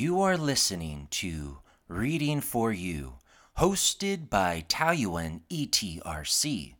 You are listening to Reading for You, hosted by Taoyuan ETRC.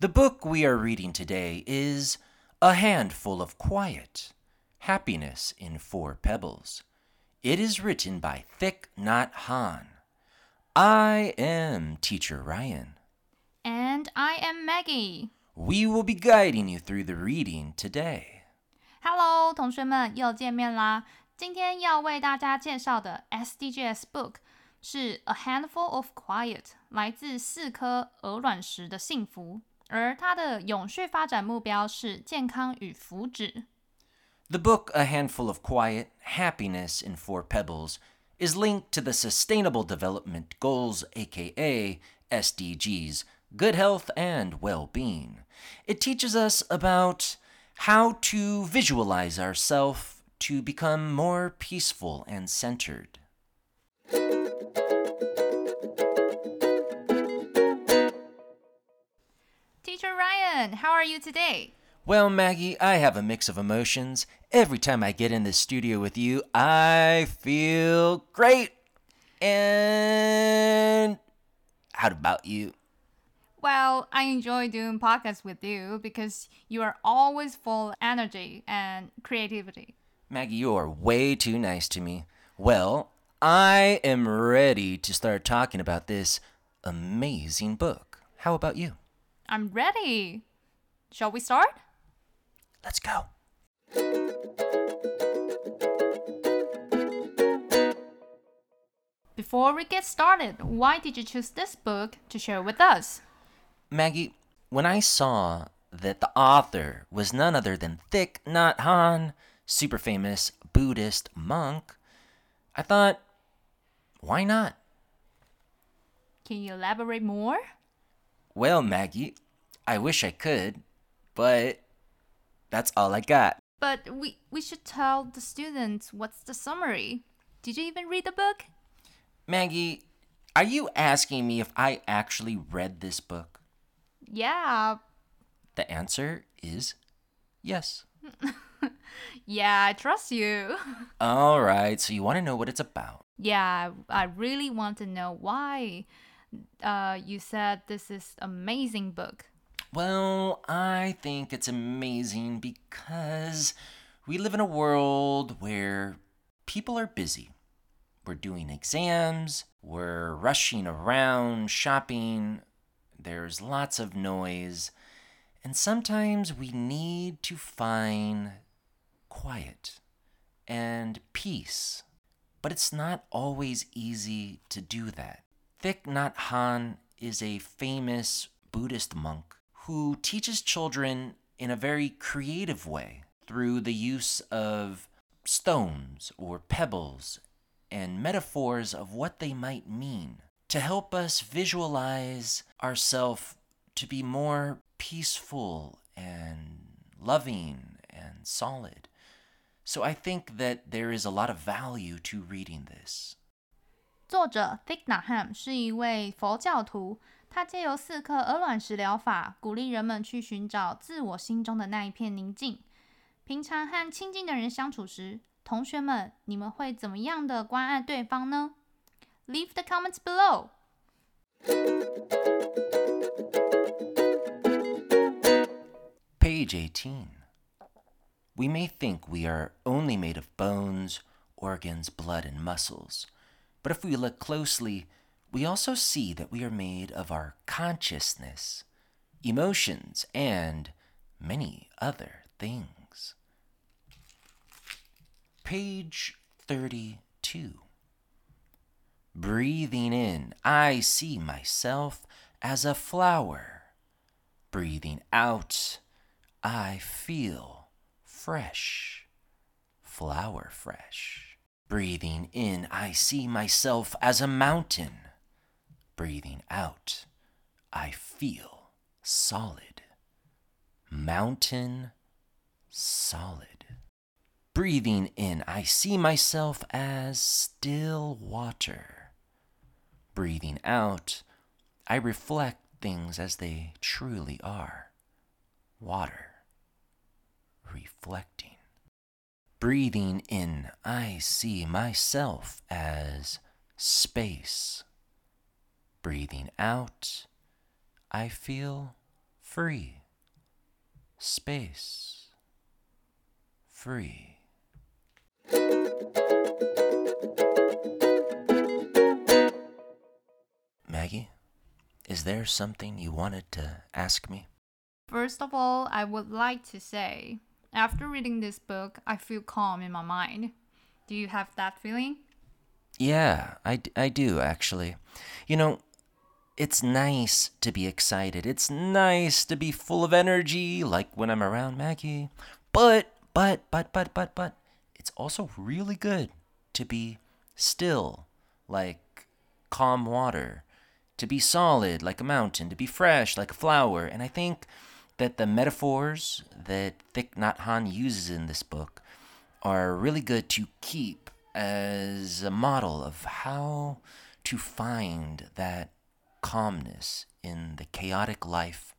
The book we are reading today is A Handful of Quiet Happiness in Four Pebbles. It is written by Thich Nhat Hanh. I am Teacher Ryan. And I am Maggie. We will be guiding you through the reading today. Hello，同学们，又见面啦！今天要为大家介绍的 SDGs book 是《A Handful of Quiet》，来自四颗鹅卵石的幸福，而它的永续发展目标是健康与福祉。 The book A Handful of Quiet Happiness in Four Pebbles is linked to the Sustainable Development Goals, aka SDGs, good health and well being. It teaches us about how to visualize ourselves to become more peaceful and centered. Teacher Ryan, how are you today? Well, Maggie, I have a mix of emotions. Every time I get in the studio with you, I feel great. And how about you? Well, I enjoy doing podcasts with you because you are always full of energy and creativity. Maggie, you are way too nice to me. Well, I am ready to start talking about this amazing book. How about you? I'm ready. Shall we start? Let's go. Before we get started, why did you choose this book to share with us? Maggie, when I saw that the author was none other than Thich Nhat Hanh, super famous Buddhist monk, I thought, why not? Can you elaborate more? Well, Maggie, I wish I could, but that's all I got. But we, we should tell the students what's the summary. Did you even read the book? Maggie, are you asking me if I actually read this book? Yeah. The answer is yes. Yeah, I trust you. All right, so you want to know what it's about. yeah, I really want to know why uh, you said this is amazing book. Well, I think it's amazing because we live in a world where people are busy. We're doing exams, we're rushing around, shopping, there's lots of noise, and sometimes we need to find quiet and peace. But it's not always easy to do that. Thich Nhat Hanh is a famous Buddhist monk who teaches children in a very creative way through the use of stones or pebbles and metaphors of what they might mean to help us visualize ourselves to be more peaceful and loving and solid. So I think that there is a lot of value to reading this. 作者 Thich Nhat Hanh 是一位佛教徒，他借由四颗鹅卵石疗法，鼓励人们去寻找自我心中的那一片宁静。平常和亲近的人相处时，同学们，你们会怎么样的关爱对方呢？Leave the comments below. Page 18. We may think we are only made of bones, organs, blood, and muscles, but if we look closely, we also see that we are made of our consciousness, emotions, and many other things. Page 32. Breathing in, I see myself as a flower. Breathing out, I feel fresh, flower fresh. Breathing in, I see myself as a mountain. Breathing out, I feel solid. Mountain, solid. Breathing in, I see myself as still water. Breathing out, I reflect things as they truly are water, reflecting. Breathing in, I see myself as space. Breathing out, I feel free. Space. Free. Maggie, is there something you wanted to ask me? First of all, I would like to say, after reading this book, I feel calm in my mind. Do you have that feeling? Yeah, I, I do actually. You know, it's nice to be excited. It's nice to be full of energy, like when I'm around Maggie. But, but, but, but, but, but, it's also really good to be still, like calm water, to be solid, like a mountain, to be fresh, like a flower. And I think that the metaphors that Thich Nhat Hanh uses in this book are really good to keep as a model of how to find that calmness in the chaotic life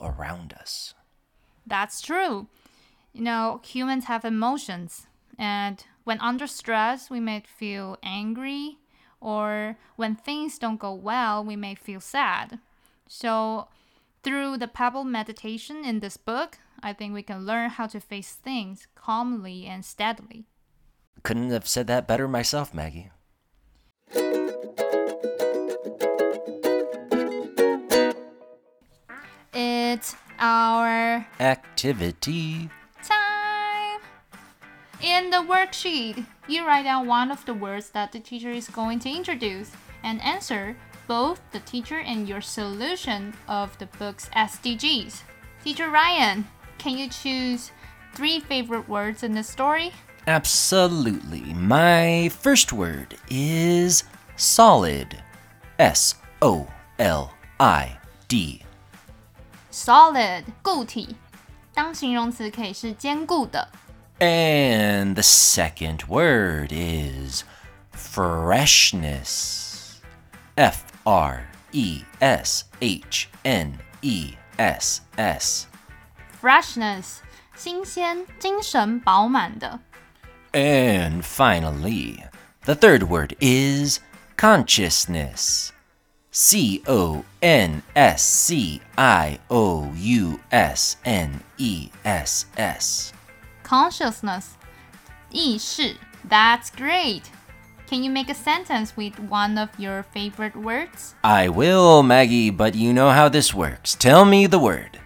around us. That's true. You know, humans have emotions, and when under stress, we may feel angry, or when things don't go well, we may feel sad. So, through the pebble meditation in this book, I think we can learn how to face things calmly and steadily. Couldn't have said that better myself, Maggie. It's our Activity. time. In the worksheet, you write down one of the words that the teacher is going to introduce and answer both the teacher and your solution of the book's SDGs. Teacher Ryan, can you choose three favorite words in the story? Absolutely. My first word is solid. S O L I D. Solid 固体，当形容词可以是坚固的。 And the second word is freshness. F R E S H N E S S. Freshness，新鲜、精神饱满的。 And finally, the third word is consciousness. C O N S C I O U S N E S S. consciousness 意识 That's great. Can you make a sentence with one of your favorite words? I will, Maggie, but you know how this works. Tell me the word.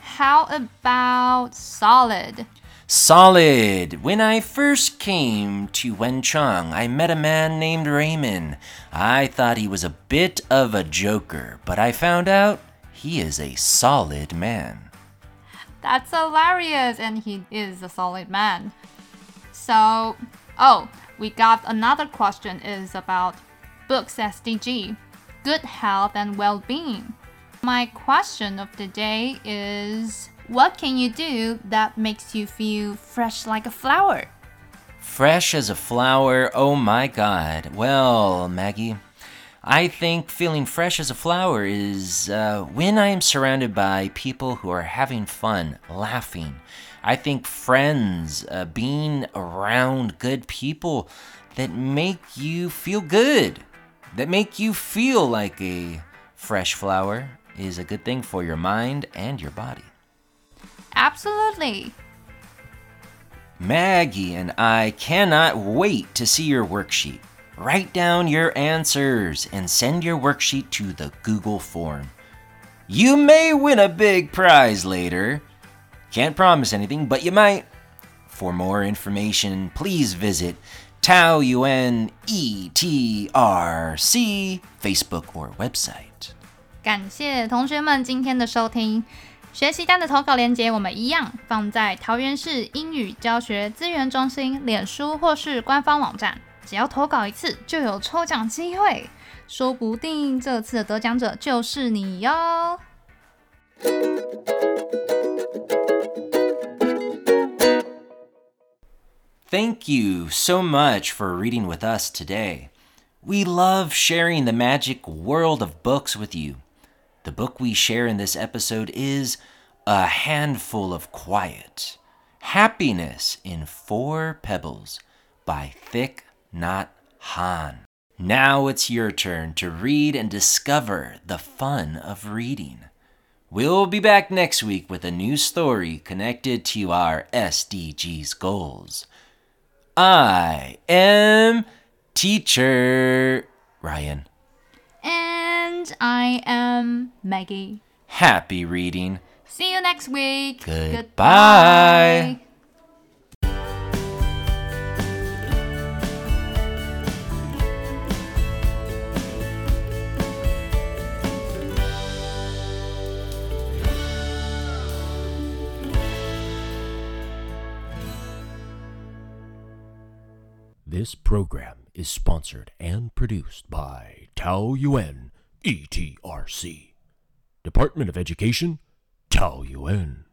How about solid? Solid. When I first came to Wenchang, I met a man named Raymond. I thought he was a bit of a joker, but I found out he is a solid man. That's hilarious, and he is a solid man. So, oh, we got another question is about books SDG, good health and well-being. My question of the day is what can you do that makes you feel fresh like a flower? Fresh as a flower, oh my god. Well, Maggie, I think feeling fresh as a flower is uh, when I am surrounded by people who are having fun, laughing. I think friends, uh, being around good people that make you feel good, that make you feel like a fresh flower, is a good thing for your mind and your body. Absolutely. Maggie and I cannot wait to see your worksheet. Write down your answers and send your worksheet to the Google form. You may win a big prize later. Can't promise anything, but you might. For more information, please visit Taoyuan ETRC Facebook or website. 感谢同学们今天的收听。学习单的投稿链接我们一样放在桃园市英语教学资源中心脸书或是官方网站。只要投稿一次就有抽奖机会，说不定这次的得奖者就是你哟。Thank you so much for reading with us today. We love sharing the magic world of books with you. The book we share in this episode is A Handful of Quiet. Happiness in Four Pebbles by Thich Nhat Hanh. Now it's your turn to read and discover the fun of reading. We'll be back next week with a new story connected to our SDGs goals. I am teacher Ryan. And I am Maggie. Happy reading. See you next week. Goodbye. This program is sponsored and produced by Taoyuan, ETRC. Department of Education, Taoyuan.